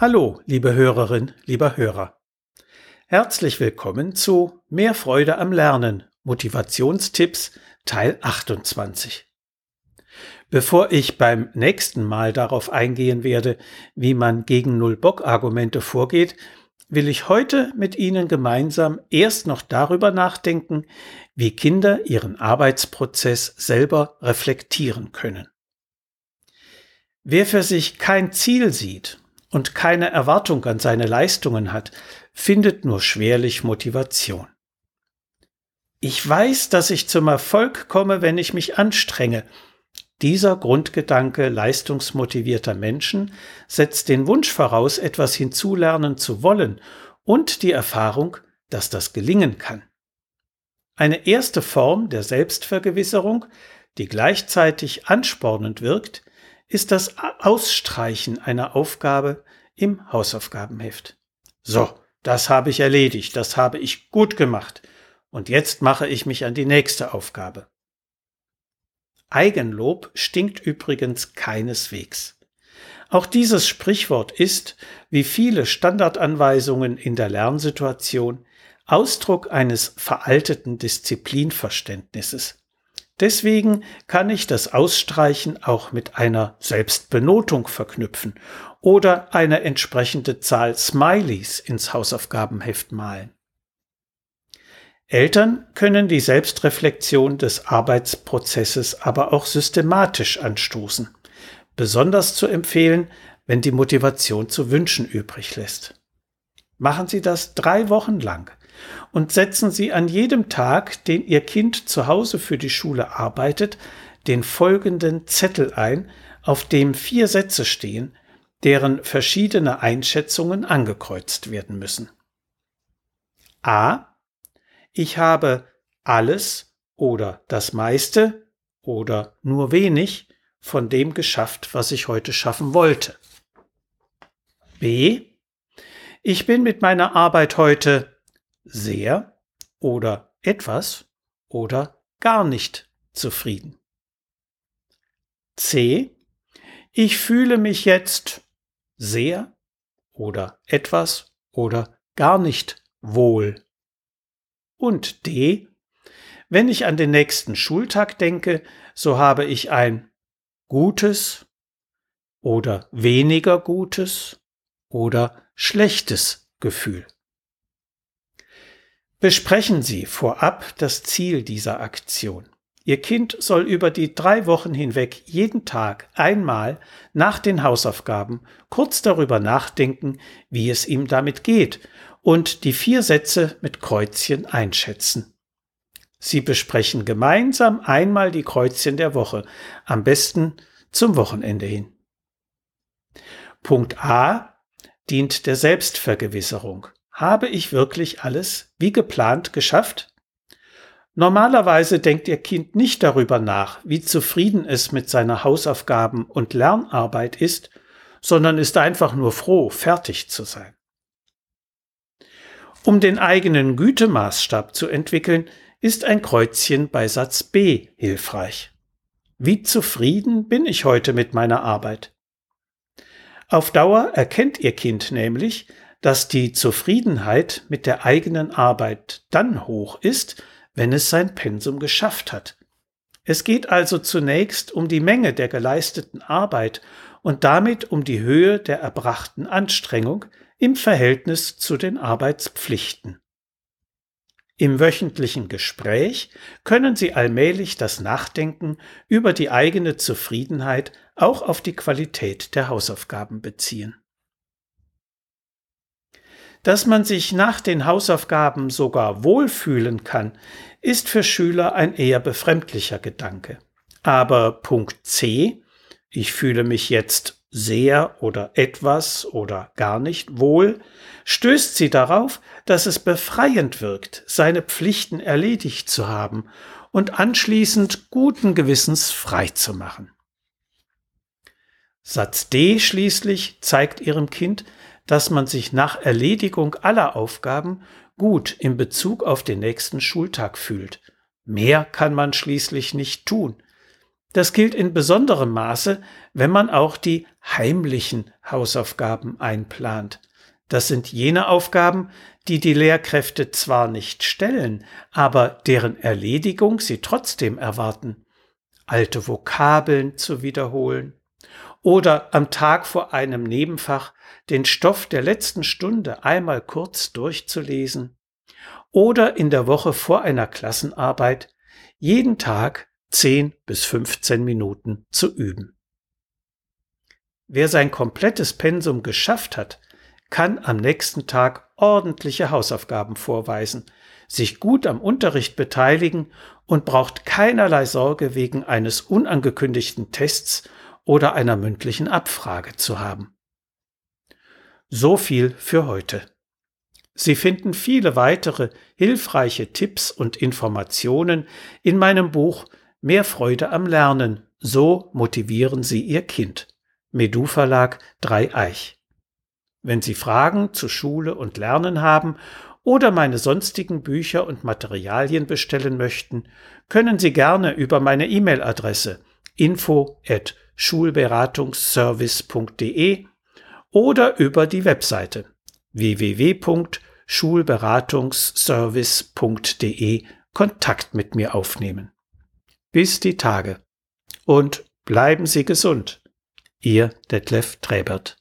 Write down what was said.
Hallo, liebe Hörerin, lieber Hörer. Herzlich willkommen zu Mehr Freude am Lernen, Motivationstipps Teil 28. Bevor ich beim nächsten Mal darauf eingehen werde, wie man gegen Null-Bock-Argumente vorgeht, will ich heute mit Ihnen gemeinsam erst noch darüber nachdenken, wie Kinder ihren Arbeitsprozess selber reflektieren können. Wer für sich kein Ziel sieht und keine Erwartung an seine Leistungen hat, findet nur schwerlich Motivation. Ich weiß, dass ich zum Erfolg komme, wenn ich mich anstrenge. Dieser Grundgedanke leistungsmotivierter Menschen setzt den Wunsch voraus, etwas hinzulernen zu wollen und die Erfahrung, dass das gelingen kann. Eine erste Form der Selbstvergewisserung, die gleichzeitig anspornend wirkt, ist das Ausstreichen einer Aufgabe im Hausaufgabenheft. So, das habe ich erledigt, das habe ich gut gemacht, und jetzt mache ich mich an die nächste Aufgabe. Eigenlob stinkt übrigens keineswegs. Auch dieses Sprichwort ist, wie viele Standardanweisungen in der Lernsituation, Ausdruck eines veralteten Disziplinverständnisses. Deswegen kann ich das Ausstreichen auch mit einer Selbstbenotung verknüpfen oder eine entsprechende Zahl Smileys ins Hausaufgabenheft malen. Eltern können die Selbstreflexion des Arbeitsprozesses aber auch systematisch anstoßen. Besonders zu empfehlen, wenn die Motivation zu wünschen übrig lässt. Machen Sie das drei Wochen lang und setzen Sie an jedem Tag, den Ihr Kind zu Hause für die Schule arbeitet, den folgenden Zettel ein, auf dem vier Sätze stehen, deren verschiedene Einschätzungen angekreuzt werden müssen. A. Ich habe alles oder das meiste oder nur wenig von dem geschafft, was ich heute schaffen wollte. B. Ich bin mit meiner Arbeit heute sehr oder etwas oder gar nicht zufrieden. C. Ich fühle mich jetzt sehr oder etwas oder gar nicht wohl. Und D. Wenn ich an den nächsten Schultag denke, so habe ich ein gutes oder weniger gutes oder schlechtes Gefühl. Besprechen Sie vorab das Ziel dieser Aktion. Ihr Kind soll über die drei Wochen hinweg jeden Tag einmal nach den Hausaufgaben kurz darüber nachdenken, wie es ihm damit geht und die vier Sätze mit Kreuzchen einschätzen. Sie besprechen gemeinsam einmal die Kreuzchen der Woche, am besten zum Wochenende hin. Punkt A dient der Selbstvergewisserung. Habe ich wirklich alles wie geplant geschafft? Normalerweise denkt Ihr Kind nicht darüber nach, wie zufrieden es mit seiner Hausaufgaben und Lernarbeit ist, sondern ist einfach nur froh, fertig zu sein. Um den eigenen Gütemaßstab zu entwickeln, ist ein Kreuzchen bei Satz B hilfreich. Wie zufrieden bin ich heute mit meiner Arbeit? Auf Dauer erkennt Ihr Kind nämlich, dass die Zufriedenheit mit der eigenen Arbeit dann hoch ist, wenn es sein Pensum geschafft hat. Es geht also zunächst um die Menge der geleisteten Arbeit und damit um die Höhe der erbrachten Anstrengung im Verhältnis zu den Arbeitspflichten. Im wöchentlichen Gespräch können Sie allmählich das Nachdenken über die eigene Zufriedenheit auch auf die Qualität der Hausaufgaben beziehen. Dass man sich nach den Hausaufgaben sogar wohlfühlen kann, ist für Schüler ein eher befremdlicher Gedanke. Aber Punkt C, ich fühle mich jetzt sehr oder etwas oder gar nicht wohl, stößt sie darauf, dass es befreiend wirkt, seine Pflichten erledigt zu haben und anschließend guten Gewissens frei zu machen. Satz D schließlich zeigt ihrem Kind, dass man sich nach Erledigung aller Aufgaben gut in Bezug auf den nächsten Schultag fühlt. Mehr kann man schließlich nicht tun. Das gilt in besonderem Maße, wenn man auch die heimlichen Hausaufgaben einplant. Das sind jene Aufgaben, die die Lehrkräfte zwar nicht stellen, aber deren Erledigung sie trotzdem erwarten. Alte Vokabeln zu wiederholen oder am Tag vor einem Nebenfach den Stoff der letzten Stunde einmal kurz durchzulesen oder in der Woche vor einer Klassenarbeit jeden Tag 10 bis 15 Minuten zu üben. Wer sein komplettes Pensum geschafft hat, kann am nächsten Tag ordentliche Hausaufgaben vorweisen, sich gut am Unterricht beteiligen und braucht keinerlei Sorge wegen eines unangekündigten Tests oder einer mündlichen Abfrage zu haben. So viel für heute. Sie finden viele weitere hilfreiche Tipps und Informationen in meinem Buch Mehr Freude am Lernen. So motivieren Sie Ihr Kind. Medu Verlag Dreieich. Wenn Sie Fragen zu Schule und Lernen haben oder meine sonstigen Bücher und Materialien bestellen möchten, können Sie gerne über meine E-Mail-Adresse info schulberatungsservice.de oder über die Webseite www.schulberatungsservice.de Kontakt mit mir aufnehmen. Bis die Tage und bleiben Sie gesund. Ihr Detlef Träbert.